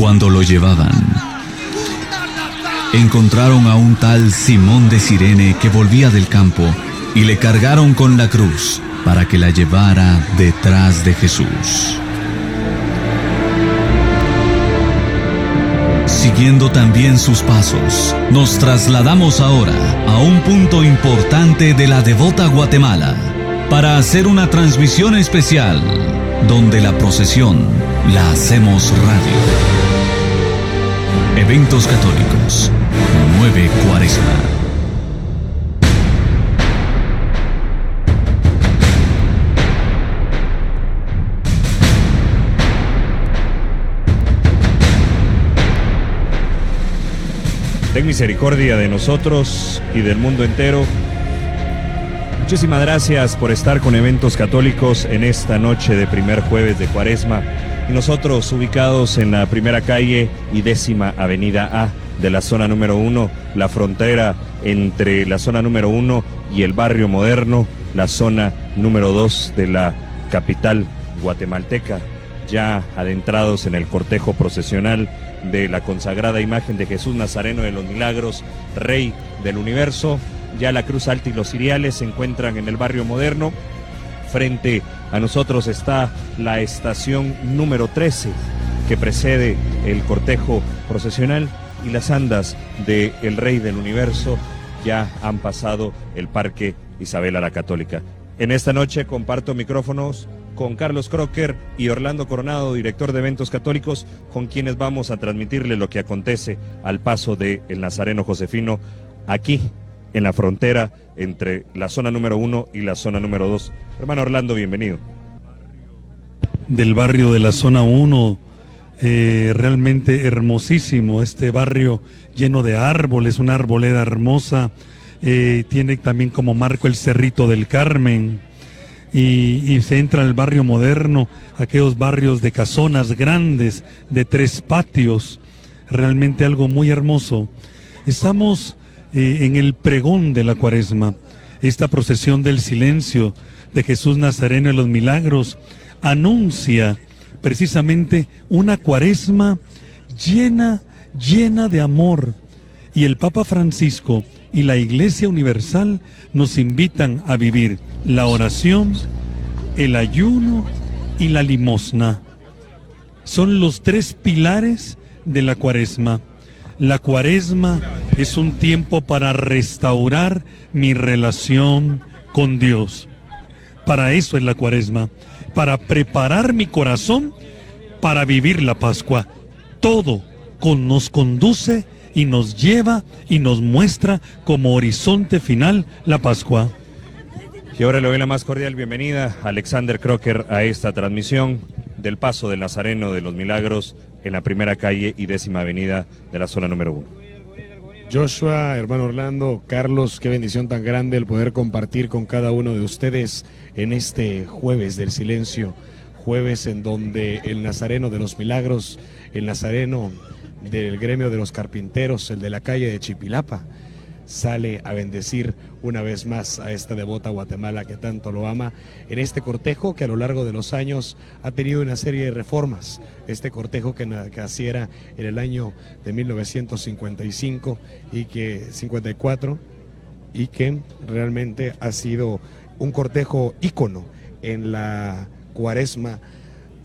Cuando lo llevaban, encontraron a un tal Simón de Sirene que volvía del campo y le cargaron con la cruz para que la llevara detrás de Jesús. Siguiendo también sus pasos, nos trasladamos ahora a un punto importante de la devota Guatemala para hacer una transmisión especial donde la procesión la hacemos radio. Eventos católicos, 9 Cuaresma. Ten misericordia de nosotros y del mundo entero. Muchísimas gracias por estar con eventos católicos en esta noche de primer jueves de Cuaresma. Y nosotros ubicados en la primera calle y décima avenida A de la zona número uno, la frontera entre la zona número uno y el barrio moderno, la zona número dos de la capital guatemalteca, ya adentrados en el cortejo procesional de la consagrada imagen de Jesús Nazareno de los Milagros, Rey del Universo. Ya la Cruz Alta y los Ciriales se encuentran en el barrio moderno. Frente a nosotros está la estación número 13 que precede el cortejo procesional y las andas de el Rey del Universo ya han pasado el Parque Isabela la Católica. En esta noche comparto micrófonos con Carlos Crocker y Orlando Coronado, director de eventos católicos, con quienes vamos a transmitirle lo que acontece al paso de el Nazareno Josefino aquí en la frontera entre la zona número uno y la zona número dos. Hermano Orlando, bienvenido. Del barrio de la zona 1, eh, realmente hermosísimo, este barrio lleno de árboles, una arboleda hermosa, eh, tiene también como marco el Cerrito del Carmen, y, se entra al barrio moderno, aquellos barrios de casonas grandes, de tres patios, realmente algo muy hermoso. Estamos eh, en el pregón de la cuaresma, esta procesión del silencio de Jesús Nazareno de los milagros anuncia precisamente una cuaresma llena, llena de amor. Y el Papa Francisco y la Iglesia Universal nos invitan a vivir la oración, el ayuno y la limosna. Son los tres pilares de la cuaresma. La cuaresma es un tiempo para restaurar mi relación con Dios. Para eso es la cuaresma, para preparar mi corazón para vivir la Pascua. Todo con, nos conduce y nos lleva y nos muestra como horizonte final la Pascua. Y ahora le doy la más cordial bienvenida a Alexander Crocker a esta transmisión del paso del Nazareno de los Milagros en la primera calle y décima avenida de la zona número uno. Joshua, hermano Orlando, Carlos, qué bendición tan grande el poder compartir con cada uno de ustedes en este jueves del silencio, jueves en donde el Nazareno de los Milagros, el Nazareno del gremio de los carpinteros, el de la calle de Chipilapa, sale a bendecir una vez más a esta devota Guatemala que tanto lo ama, en este cortejo que a lo largo de los años ha tenido una serie de reformas. Este cortejo que naciera en el año de 1955 y que 54 y que realmente ha sido un cortejo ícono en la cuaresma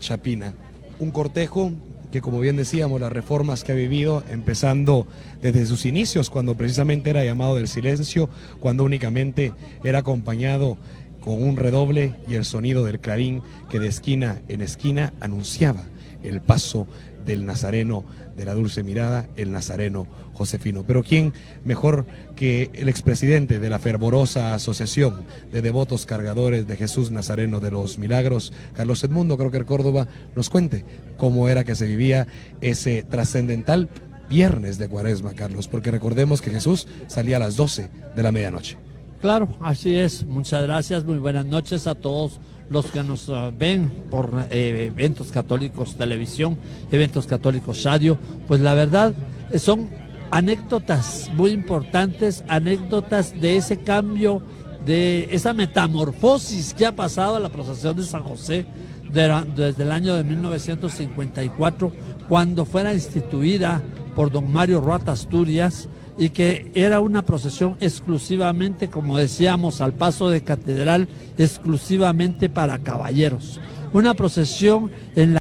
chapina. Un cortejo que como bien decíamos, las reformas que ha vivido, empezando desde sus inicios, cuando precisamente era llamado del silencio, cuando únicamente era acompañado con un redoble y el sonido del clarín que de esquina en esquina anunciaba el paso del Nazareno de la dulce mirada, el Nazareno Josefino. Pero ¿quién mejor que el expresidente de la fervorosa asociación de devotos cargadores de Jesús Nazareno de los Milagros, Carlos Edmundo Crocker Córdoba, nos cuente cómo era que se vivía ese trascendental viernes de cuaresma, Carlos? Porque recordemos que Jesús salía a las 12 de la medianoche. Claro, así es. Muchas gracias. Muy buenas noches a todos los que nos ah, ven por eh, eventos católicos televisión, eventos católicos radio, pues la verdad eh, son anécdotas muy importantes, anécdotas de ese cambio, de esa metamorfosis que ha pasado a la procesión de San José desde el año de 1954, cuando fuera instituida por don Mario Ruata Asturias y que era una procesión exclusivamente, como decíamos, al paso de catedral, exclusivamente para caballeros. Una procesión en la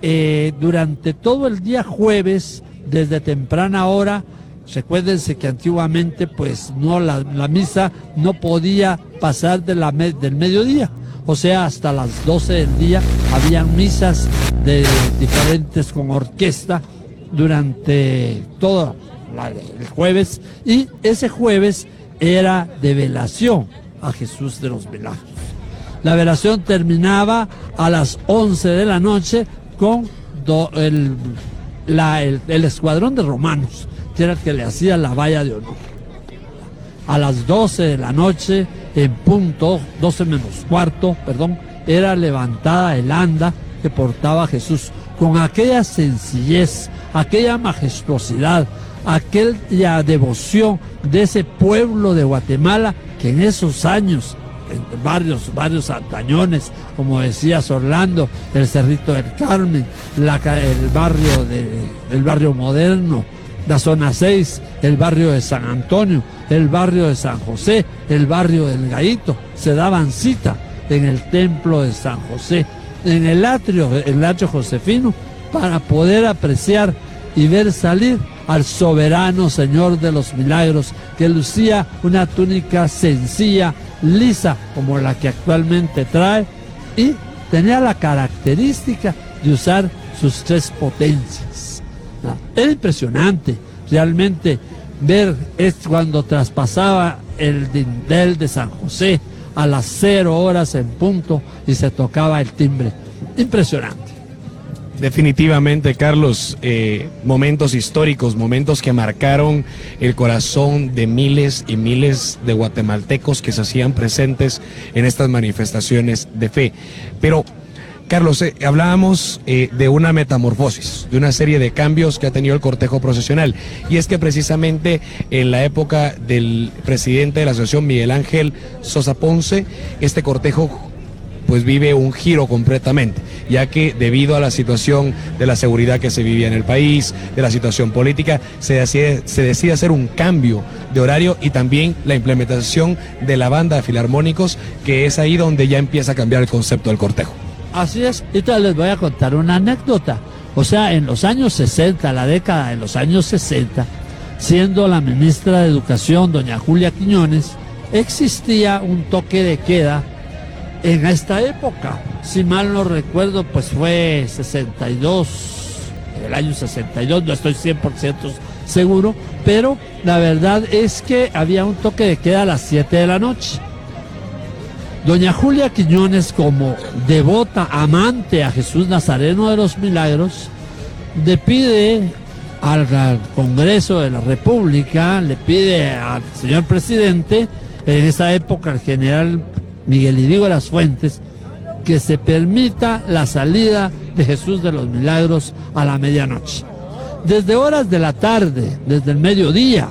eh, durante todo el día jueves, desde temprana hora, recuérdense que antiguamente pues no la, misa no podía pasar de la, del mediodía, o sea, hasta las 12 del día habían misas de diferentes con orquesta durante el jueves y ese jueves era de velación a Jesús de los Milagros. La velación terminaba a las 11 de la noche con el, el, escuadrón de romanos, que era el que le hacía la valla de honor. A las 12 de la noche, en punto, 12 menos cuarto, perdón, era levantada el anda que portaba Jesús con aquella sencillez, aquella majestuosidad, aquella devoción de ese pueblo de Guatemala que en esos años, en varios, varios antañones, como decías Orlando, el Cerrito del Carmen, el barrio de, barrio moderno, la zona 6, el barrio de San Antonio, el barrio de San José, el barrio del Gaito, se daban cita en el templo de San José en el atrio, el atrio josefino, para poder apreciar y ver salir al soberano Señor de los milagros, que lucía una túnica sencilla, lisa, como la que actualmente trae, y tenía la característica de usar sus tres potencias. Ah, era impresionante realmente ver es cuando traspasaba el dindel de San José, a las cero horas en punto y se tocaba el timbre. Impresionante. Definitivamente, Carlos, eh, momentos históricos, momentos que marcaron el corazón de miles y miles de guatemaltecos que se hacían presentes en estas manifestaciones de fe. Pero Carlos, eh, hablábamos eh, de una metamorfosis, de una serie de cambios que ha tenido el cortejo procesional. Y es que precisamente en la época del presidente de la asociación, Miguel Ángel Sosa Ponce, este cortejo pues vive un giro completamente, ya que debido a la situación de la seguridad que se vivía en el país, de la situación política, se decide, se hacer un cambio de horario y también la implementación de la banda de filarmónicos, que es ahí donde ya empieza a cambiar el concepto del cortejo. Así es. Y les voy a contar una anécdota. O sea, en los años 60, la década de los años 60, siendo la ministra de Educación, doña Julia Quiñones, existía un toque de queda en esta época. Si mal no recuerdo, pues fue 62, el año 62, no estoy 100% seguro, pero la verdad es que había un toque de queda a las 7 de la noche. Doña Julia Quiñones, como devota, amante a Jesús Nazareno de los Milagros, le pide al, Congreso de la República, le pide al señor presidente, en esa época el general Miguel Irigo las Fuentes, que se permita la salida de Jesús de los Milagros a la medianoche. Desde horas de la tarde, desde el mediodía,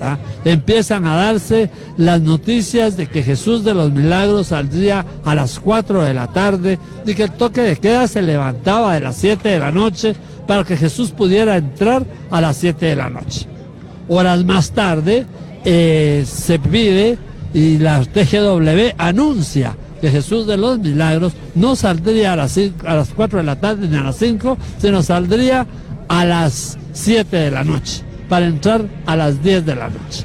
¿ah? empiezan a darse las noticias de que Jesús de los Milagros saldría a las 4 de la tarde y que el toque de queda se levantaba de las 7 de la noche para que Jesús pudiera entrar a las 7 de la noche. Horas más tarde eh, se pide y la TGW anuncia que Jesús de los Milagros no saldría a las, a las 4 de la tarde ni a las 5, sino saldría a las 7 de la noche para entrar a las 10 de la noche,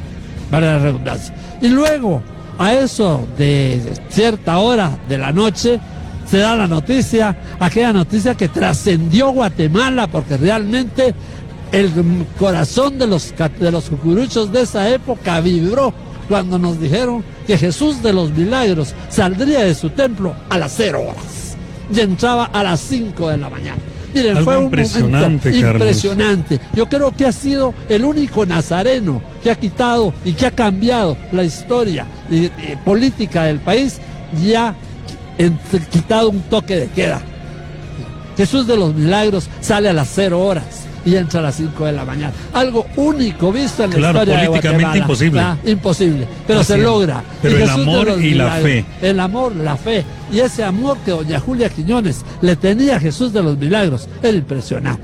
para la redundancia. Y luego, a eso de cierta hora de la noche, se da la noticia, aquella noticia que trascendió Guatemala, porque realmente el corazón de los cucuruchos de esa época vibró cuando nos dijeron que Jesús de los Milagros saldría de su templo a las 0 horas y entraba a las 5 de la mañana. Miren, fue un impresionante, impresionante. Yo creo que ha sido el único nazareno que ha quitado y que ha cambiado la historia política del país y ha quitado un toque de queda. Jesús de los Milagros sale a las cero horas y entra a las 5 de la mañana. Algo único visto en la Claro, historia de políticamente Guatemala. imposible. Ah, imposible, pero Así se es. logra. Pero el Jesús de amor y la fe. El amor, la fe y ese amor que doña Julia Quiñones le tenía a Jesús de los milagros era impresionante.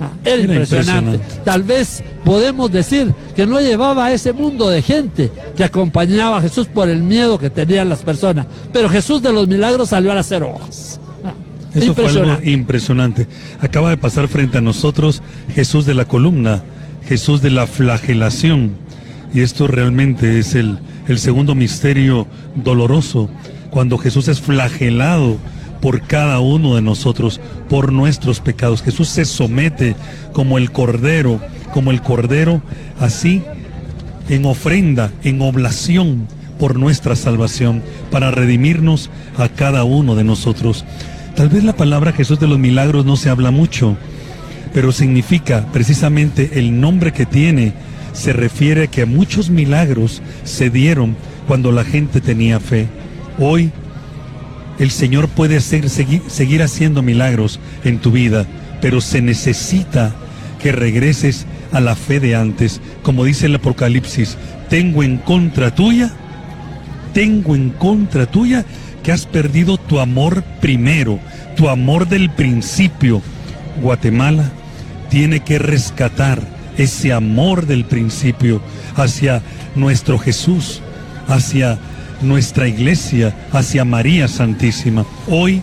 Ah, era, Era impresionante. impresionante. Tal vez podemos decir que no llevaba a ese mundo de gente que acompañaba a Jesús por el miedo que tenían las personas. Pero Jesús de los milagros salió a las cero hojas. Eso fue algo impresionante. impresionante. Acaba de pasar frente a nosotros Jesús de la columna, Jesús de la flagelación. Y esto realmente es el, el segundo misterio doloroso, cuando Jesús es flagelado por cada uno de nosotros, por nuestros pecados. Jesús se somete como el cordero, como el cordero, así en ofrenda, en oblación por nuestra salvación, para redimirnos a cada uno de nosotros. Tal vez la palabra Jesús de los milagros no se habla mucho, pero significa precisamente el nombre que tiene, se refiere a que muchos milagros se dieron cuando la gente tenía fe. Hoy el Señor puede seguir haciendo milagros en tu vida, pero se necesita que regreses a la fe de antes. Como dice el Apocalipsis, tengo en contra tuya, tengo en contra tuya que has perdido tu amor primero, tu amor del principio. Guatemala tiene que rescatar ese amor del principio hacia nuestro Jesús, hacia nuestra iglesia, hacia María Santísima. Hoy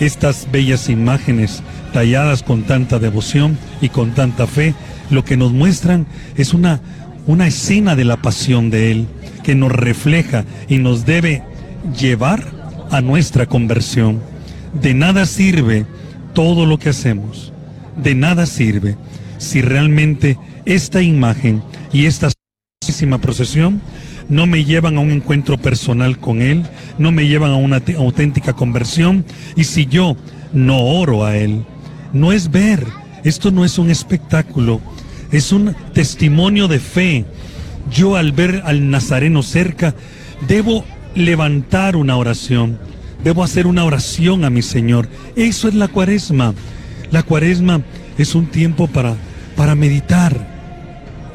estas bellas imágenes talladas con tanta devoción y con tanta fe, lo que nos muestran es una, una escena de la pasión de Él que nos refleja y nos debe llevar a nuestra conversión. De nada sirve todo lo que hacemos, de nada sirve si realmente esta imagen y esta procesión no me llevan a un encuentro personal con Él, no me llevan a una auténtica conversión, y si yo no oro a Él, no es ver, esto no es un espectáculo, es un testimonio de fe. Yo al ver al Nazareno cerca, debo levantar una oración, debo hacer una oración a mi Señor. Eso es la cuaresma. La cuaresma es un tiempo para, para meditar.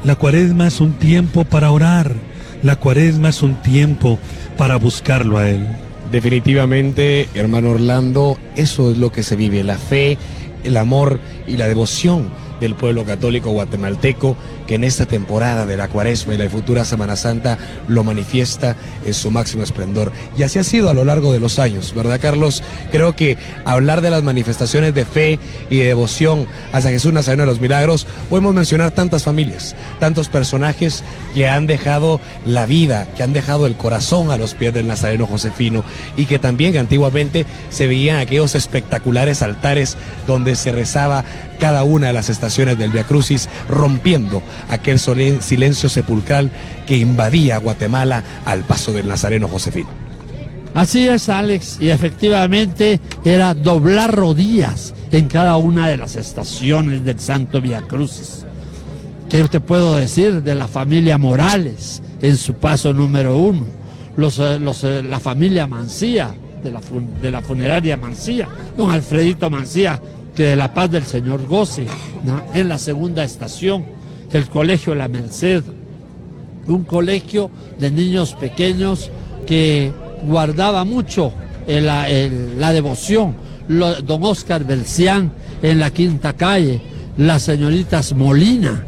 La cuaresma es un tiempo para orar. La cuaresma es un tiempo para buscarlo a Él. Definitivamente, hermano Orlando, eso es lo que se vive, la fe, el amor y la devoción del pueblo católico guatemalteco que en esta temporada de la cuaresma y la futura Semana Santa lo manifiesta en su máximo esplendor. Y así ha sido a lo largo de los años, ¿verdad Carlos? Creo que hablar de las manifestaciones de fe y de devoción hacia Jesús Nazareno de los Milagros, podemos mencionar tantas familias, tantos personajes que han dejado la vida, que han dejado el corazón a los pies del Nazareno Josefino y que también antiguamente se veían aquellos espectaculares altares donde se rezaba cada una de las estaciones del Via Crucis, rompiendo aquel silencio sepulcral que invadía Guatemala al paso del Nazareno Josefino. Así es, Alex, y efectivamente era doblar rodillas en cada una de las estaciones del Santo Via Crucis. ¿Qué te puedo decir de la familia Morales en su paso número uno? Los, eh, los, eh, la familia Mancía, de la, de la funeraria Mancía, don Alfredito Mancía, que de la paz del Señor goce, en la segunda estación, el Colegio La Merced, un colegio de niños pequeños que guardaba mucho el- la, devoción. Don Oscar Belcián en la quinta calle, las señoritas Molina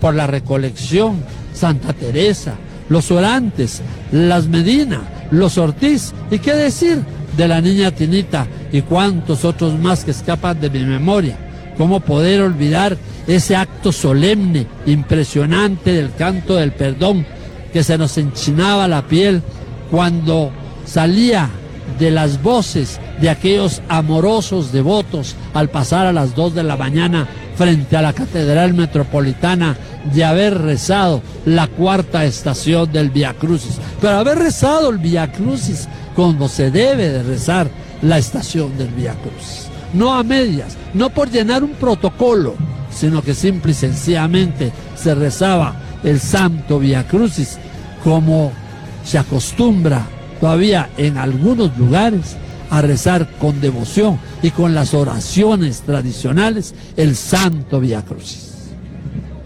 por la recolección, Santa Teresa, los orantes, las Medina, los Ortiz, y qué decir de la niña Tinita y cuantos otros más que escapan de mi memoria. ¿Cómo poder olvidar ese acto solemne, impresionante del canto del perdón, que se nos enchinaba la piel cuando salía de las voces de aquellos amorosos devotos al pasar a las 2 de la mañana frente a la Catedral Metropolitana de haber rezado la cuarta estación del Via Crucis. Pero haber rezado el Via Crucis como se debe de rezar la estación del Via Crucis. No a medias, no por llenar un protocolo, sino que simple y sencillamente se rezaba el Santo Via Crucis como se acostumbra todavía en algunos lugares a rezar con devoción y con las oraciones tradicionales el Santo Via Crucis.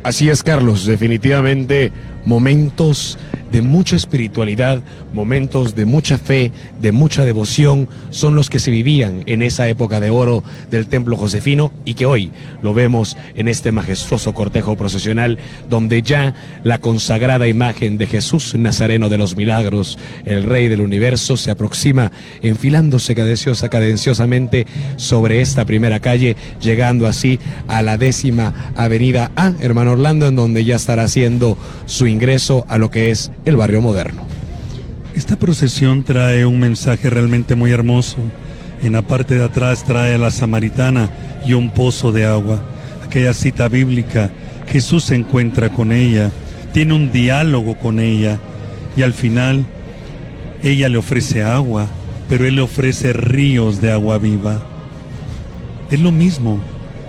Así es, Carlos, definitivamente momentos de mucha espiritualidad, momentos de mucha fe, de mucha devoción, son los que se vivían en esa época de oro del templo josefino y que hoy lo vemos en este majestuoso cortejo procesional donde ya la consagrada imagen de Jesús Nazareno de los Milagros, el Rey del Universo, se aproxima enfilándose cadenciosa, cadenciosamente sobre esta primera calle, llegando así a la décima avenida A, hermano Orlando, en donde ya estará haciendo su ingreso a lo que es el barrio moderno. Esta procesión trae un mensaje realmente muy hermoso. En la parte de atrás trae a la samaritana y un pozo de agua. Aquella cita bíblica, Jesús se encuentra con ella, tiene un diálogo con ella y al final ella le ofrece agua, pero él le ofrece ríos de agua viva. Es lo mismo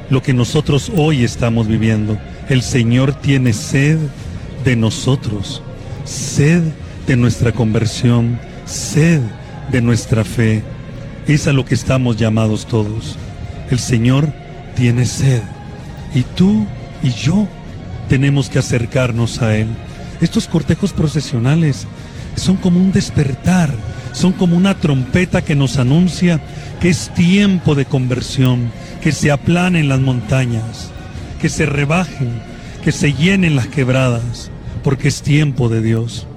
lo que nosotros hoy estamos viviendo. El Señor tiene sed de nosotros sed de nuestra conversión, sed de nuestra fe. Es a lo que estamos llamados todos. El Señor tiene sed y tú y yo tenemos que acercarnos a Él. Estos cortejos procesionales son como un despertar, son como una trompeta que nos anuncia que es tiempo de conversión, que se aplanen las montañas, que se rebajen, que se llenen las quebradas porque es tiempo de Dios.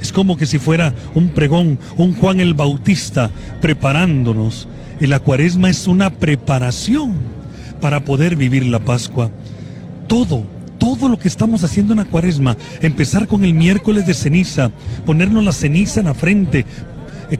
Es como que si fuera un pregón, un Juan el Bautista preparándonos. El cuaresma es una preparación para poder vivir la Pascua. Todo, todo lo que estamos haciendo en la cuaresma, empezar con el miércoles de ceniza, ponernos la ceniza en la frente,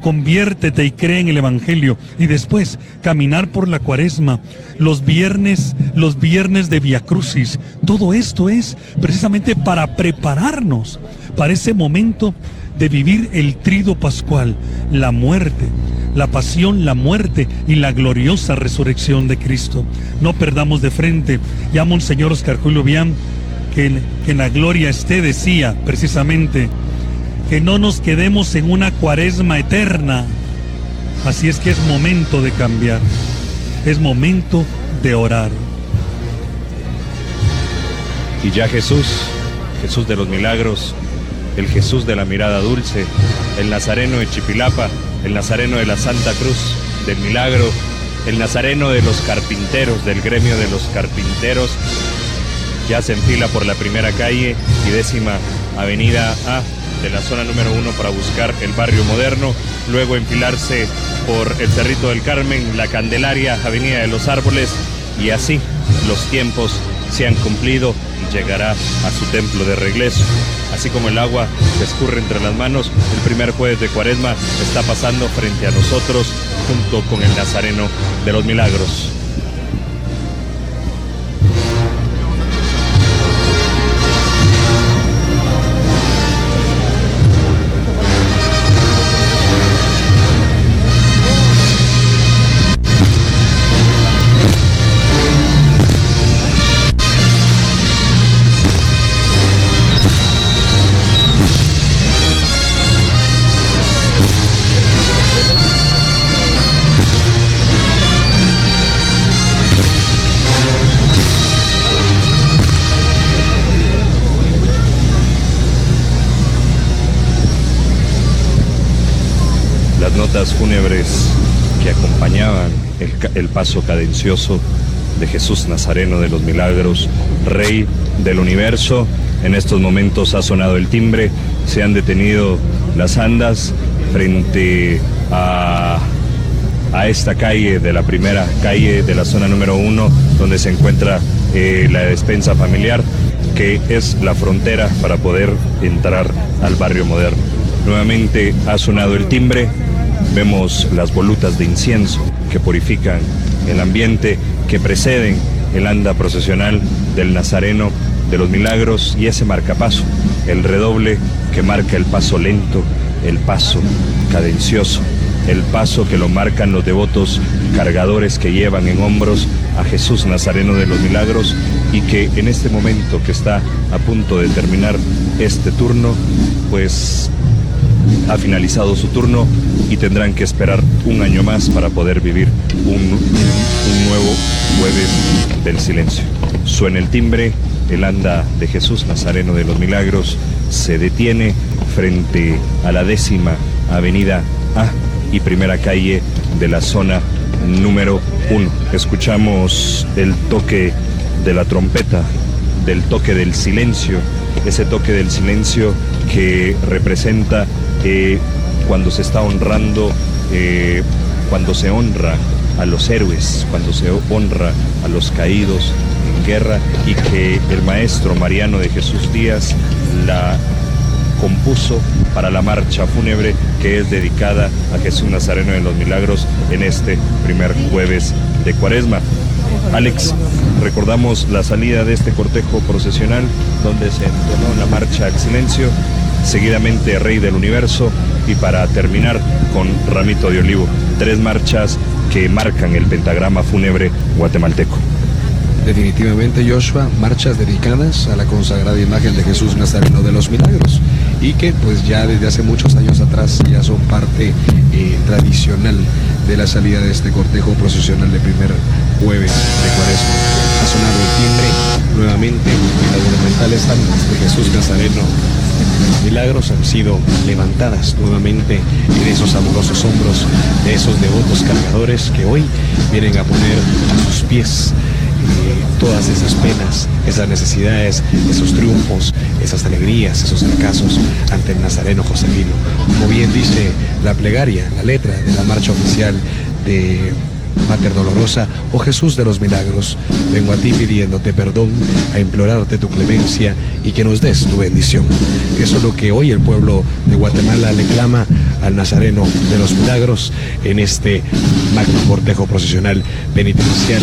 conviértete y cree en el Evangelio. Y después caminar por la cuaresma, los viernes, los viernes de Via Crucis. Todo esto es precisamente para prepararnos para ese momento de vivir el trido pascual, la muerte, la pasión, la muerte y la gloriosa resurrección de Cristo. No perdamos de frente. Llamo al Señor Oscar Julio Bian, que, que en la gloria esté, decía precisamente, que no nos quedemos en una cuaresma eterna. Así es que es momento de cambiar, es momento de orar. Y ya Jesús, Jesús de los milagros, el Jesús de la mirada dulce, el Nazareno de Chipilapa, el Nazareno de la Santa Cruz del Milagro, el Nazareno de los carpinteros, del gremio de los carpinteros, ya se enfila por la primera calle y décima avenida A de la zona número uno para buscar el barrio moderno, luego enfilarse por el Cerrito del Carmen, la Candelaria, Avenida de los Árboles, y así los tiempos se han cumplido y llegará a su templo de regreso. Así como el agua se escurre entre las manos, el primer jueves de Cuaresma está pasando frente a nosotros junto con el Nazareno de los Milagros. Fúnebres que acompañaban el, paso cadencioso de Jesús Nazareno de los Milagros, Rey del Universo. En estos momentos ha sonado el timbre, se han detenido las andas frente a, a esta calle de la primera calle de la zona número uno, donde se encuentra eh, la despensa familiar, que es la frontera para poder entrar al barrio moderno. Nuevamente ha sonado el timbre, Vemos las volutas de incienso que purifican el ambiente, que preceden el anda procesional del Nazareno de los Milagros y ese marcapaso, el redoble que marca el paso lento, el paso cadencioso, el paso que lo marcan los devotos cargadores que llevan en hombros a Jesús Nazareno de los Milagros y que en este momento que está a punto de terminar este turno, pues ha finalizado su turno y tendrán que esperar un año más para poder vivir un, nuevo jueves del silencio. Suena el timbre, el anda de Jesús Nazareno de los Milagros se detiene frente a la décima avenida A y primera calle de la zona número uno. Escuchamos el toque de la trompeta, del toque del silencio, ese toque del silencio que representa eh, cuando se está honrando, eh, cuando se honra a los héroes, cuando se honra a los caídos en guerra y que el maestro Mariano de Jesús Díaz la compuso para la marcha fúnebre que es dedicada a Jesús Nazareno de los Milagros en este primer jueves de Cuaresma. Alex, recordamos la salida de este cortejo procesional donde se entonó la marcha al silencio, seguidamente Rey del Universo y para terminar con Ramito de Olivo. Tres marchas que marcan el pentagrama fúnebre guatemalteco. Definitivamente, Joshua, marchas dedicadas a la consagrada imagen de Jesús Nazareno de los Milagros y que pues ya desde hace muchos años atrás ya son parte eh, tradicional de la salida de este cortejo procesional de primer jueves de cuaresma. Ha sonado el timbre nuevamente y las monumentales almas de Jesús Nazareno milagros han sido levantadas nuevamente en esos amorosos hombros de esos devotos cargadores que hoy vienen a poner a sus pies todas esas penas, esas necesidades, esos triunfos, esas alegrías, esos fracasos ante el Nazareno Josefino. Como bien dice la plegaria, la letra de la marcha oficial de Mater Dolorosa, oh Jesús de los milagros, vengo a ti pidiéndote perdón, a implorarte tu clemencia y que nos des tu bendición. Eso es lo que hoy el pueblo de Guatemala le clama al Nazareno de los milagros en este magno cortejo procesional penitencial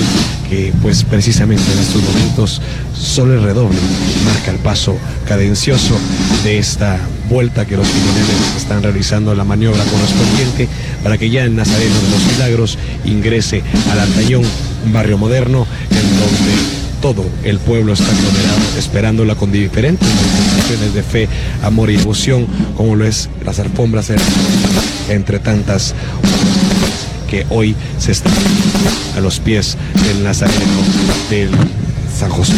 que pues precisamente en estos momentos solo el redoble marca el paso cadencioso de esta vuelta que los timoneles están realizando la maniobra correspondiente para que ya el Nazareno de los Milagros ingrese al Altañón, un barrio moderno en donde todo el pueblo está aglomerado esperándola con diferentes manifestaciones de fe, amor y devoción, como lo es las alfombras entre tantas que hoy se están a los pies del Nazareno del San José.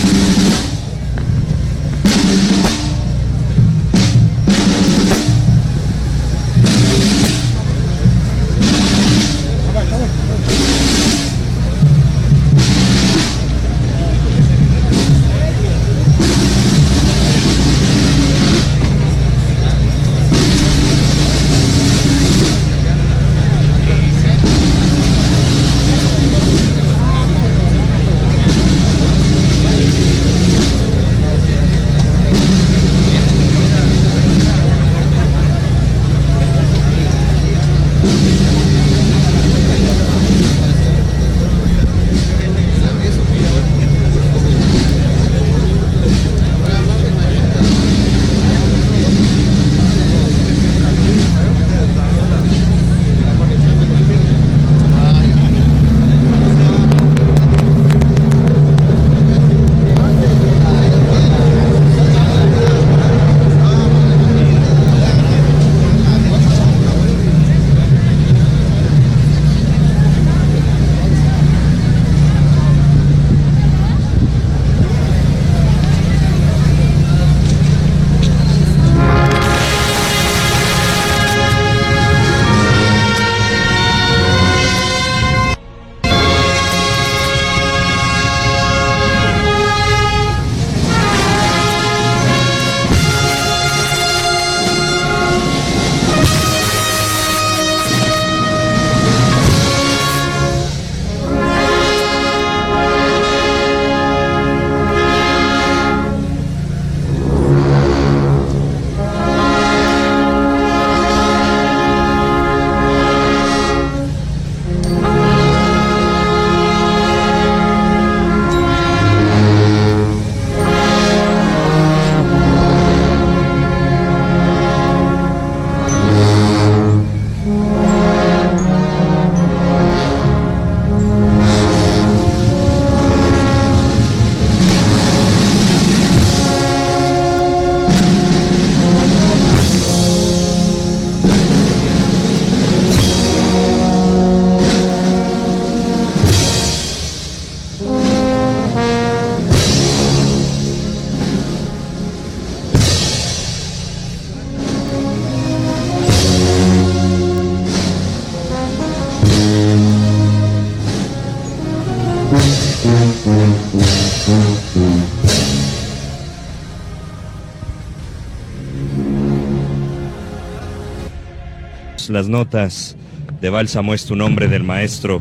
Las notas de Bálsamo es tu nombre del maestro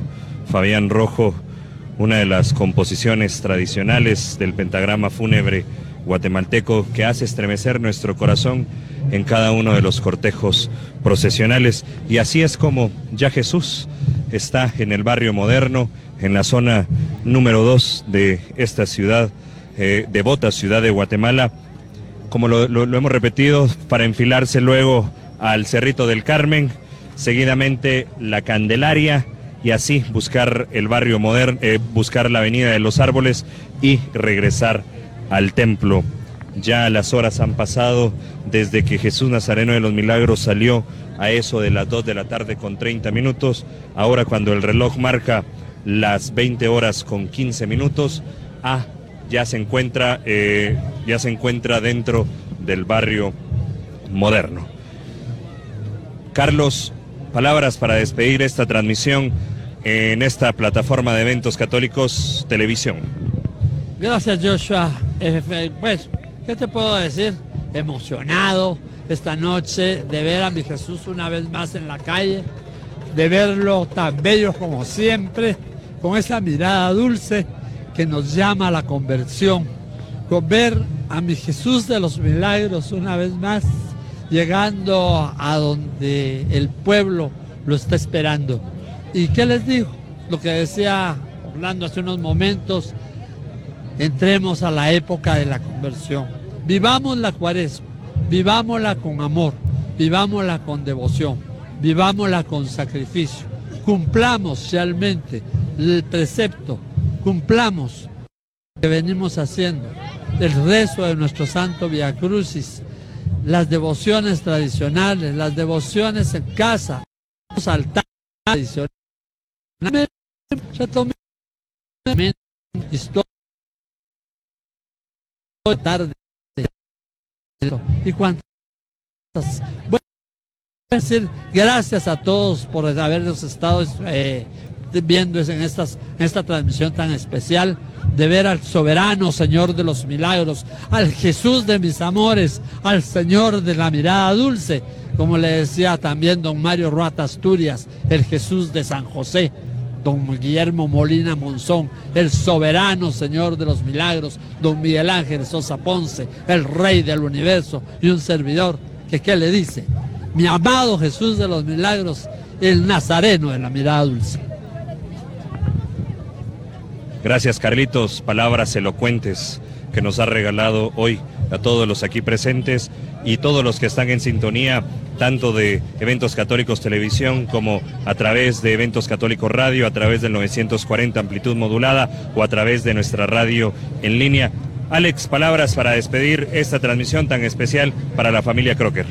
Fabián Rojo, una de las composiciones tradicionales del pentagrama fúnebre guatemalteco que hace estremecer nuestro corazón en cada uno de los cortejos procesionales. Y así es como ya Jesús está en el barrio moderno, en la zona número dos de esta ciudad, eh, devota ciudad de Guatemala, como lo, hemos repetido, para enfilarse luego al Cerrito del Carmen, seguidamente la Candelaria y así buscar el barrio moderno, eh, buscar la Avenida de los Árboles y regresar al templo. Ya las horas han pasado desde que Jesús Nazareno de los Milagros salió a eso de las 2 de la tarde con 30 minutos. Ahora cuando el reloj marca las 20 horas con 15 minutos, ah, ya se encuentra, eh, ya se encuentra dentro del barrio moderno. Carlos, palabras para despedir esta transmisión en esta plataforma de eventos católicos televisión. Gracias Joshua. Pues, ¿qué te puedo decir? Emocionado esta noche de ver a mi Jesús una vez más en la calle, de verlo tan bello como siempre, con esa mirada dulce que nos llama a la conversión, con ver a mi Jesús de los milagros una vez más, llegando a donde el pueblo lo está esperando. ¿Y qué les digo? Lo que decía hablando hace unos momentos, entremos a la época de la conversión. Vivamos la cuaresma, vivámosla con amor, vivámosla con devoción, vivámosla con sacrificio. Cumplamos realmente el precepto, cumplamos lo que venimos haciendo, el rezo de nuestro Santo Via Crucis, las devociones tradicionales, las devociones en casa, los altares tradicionales. historia tarde y cuántas bueno, decir gracias a todos por habernos estado eh, viendo en, estas, en esta transmisión tan especial de ver al soberano Señor de los milagros, al Jesús de mis amores, al Señor de la mirada dulce, como le decía también don Mario Ruata Asturias, el Jesús de San José, don Guillermo Molina Monzón, el soberano Señor de los milagros, don Miguel Ángel Sosa Ponce, el Rey del universo y un servidor que qué le dice, mi amado Jesús de los milagros, el Nazareno de la mirada dulce. Gracias Carlitos, palabras elocuentes que nos ha regalado hoy a todos los aquí presentes y todos los que están en sintonía, tanto de Eventos Católicos Televisión como a través de Eventos Católicos Radio, a través del 940 amplitud modulada o a través de nuestra radio en línea. Alex, palabras para despedir esta transmisión tan especial para la familia Crocker.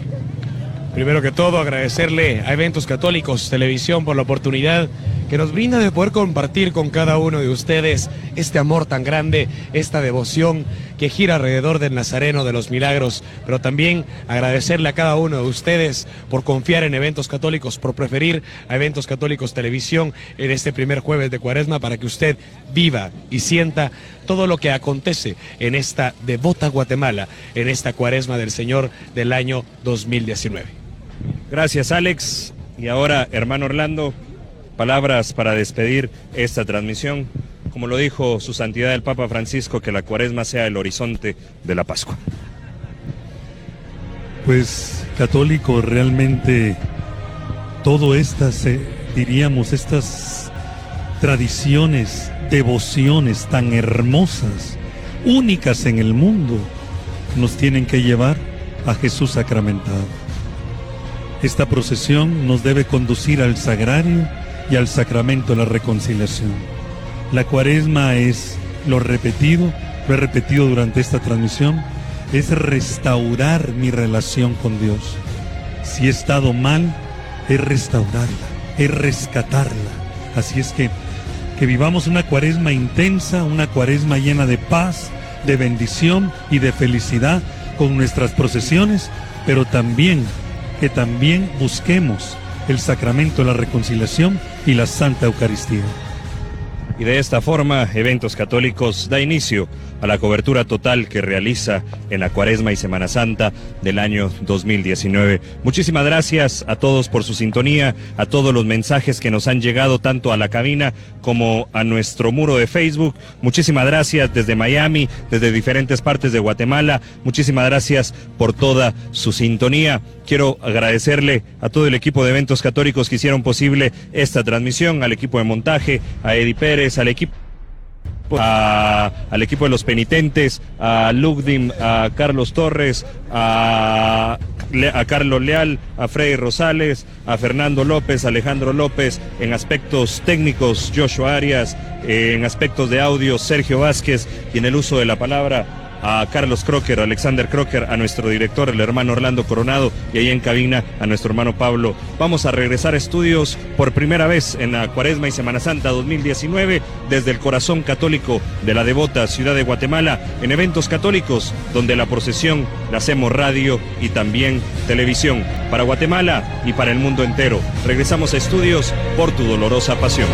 Primero que todo, agradecerle a Eventos Católicos Televisión por la oportunidad que nos brinda de poder compartir con cada uno de ustedes este amor tan grande, esta devoción que gira alrededor del Nazareno de los Milagros, pero también agradecerle a cada uno de ustedes por confiar en eventos católicos, por preferir a eventos católicos televisión en este primer jueves de cuaresma para que usted viva y sienta todo lo que acontece en esta devota Guatemala, en esta cuaresma del Señor del año 2019. Gracias Alex. Y ahora, hermano Orlando, palabras para despedir esta transmisión. Como lo dijo su santidad el Papa Francisco, que la cuaresma sea el horizonte de la Pascua. Pues católico, realmente todo estas, eh, diríamos, estas tradiciones, devociones tan hermosas, únicas en el mundo, nos tienen que llevar a Jesús sacramentado. Esta procesión nos debe conducir al sagrario y al sacramento de la reconciliación. La cuaresma es lo repetido, lo he repetido durante esta transmisión, es restaurar mi relación con Dios. Si he estado mal, es restaurarla, es rescatarla. Así es que que vivamos una cuaresma intensa, una cuaresma llena de paz, de bendición y de felicidad con nuestras procesiones, pero también que también busquemos el sacramento de la reconciliación y la Santa Eucaristía. Y de esta forma, Eventos Católicos da inicio a la cobertura total que realiza en la Cuaresma y Semana Santa del año 2019. Muchísimas gracias a todos por su sintonía, a todos los mensajes que nos han llegado tanto a la cabina como a nuestro muro de Facebook. Muchísimas gracias desde Miami, desde diferentes partes de Guatemala. Muchísimas gracias por toda su sintonía. Quiero agradecerle a todo el equipo de eventos católicos que hicieron posible esta transmisión, al equipo de montaje, a Eddie Pérez, al equipo al equipo de los penitentes, a Lugdim, a Carlos Torres, a, a, Carlos Leal, a Freddy Rosales, a Fernando López, Alejandro López, en aspectos técnicos, Joshua Arias, en aspectos de audio, Sergio Vázquez, y en el uso de la palabra, a Carlos Crocker, Alexander Crocker, a nuestro director, el hermano Orlando Coronado, y ahí en cabina a nuestro hermano Pablo. Vamos a regresar a estudios por primera vez en la Cuaresma y Semana Santa 2019 desde el corazón católico de la devota ciudad de Guatemala en eventos católicos donde la procesión la hacemos radio y también televisión para Guatemala y para el mundo entero. Regresamos a estudios por tu dolorosa pasión.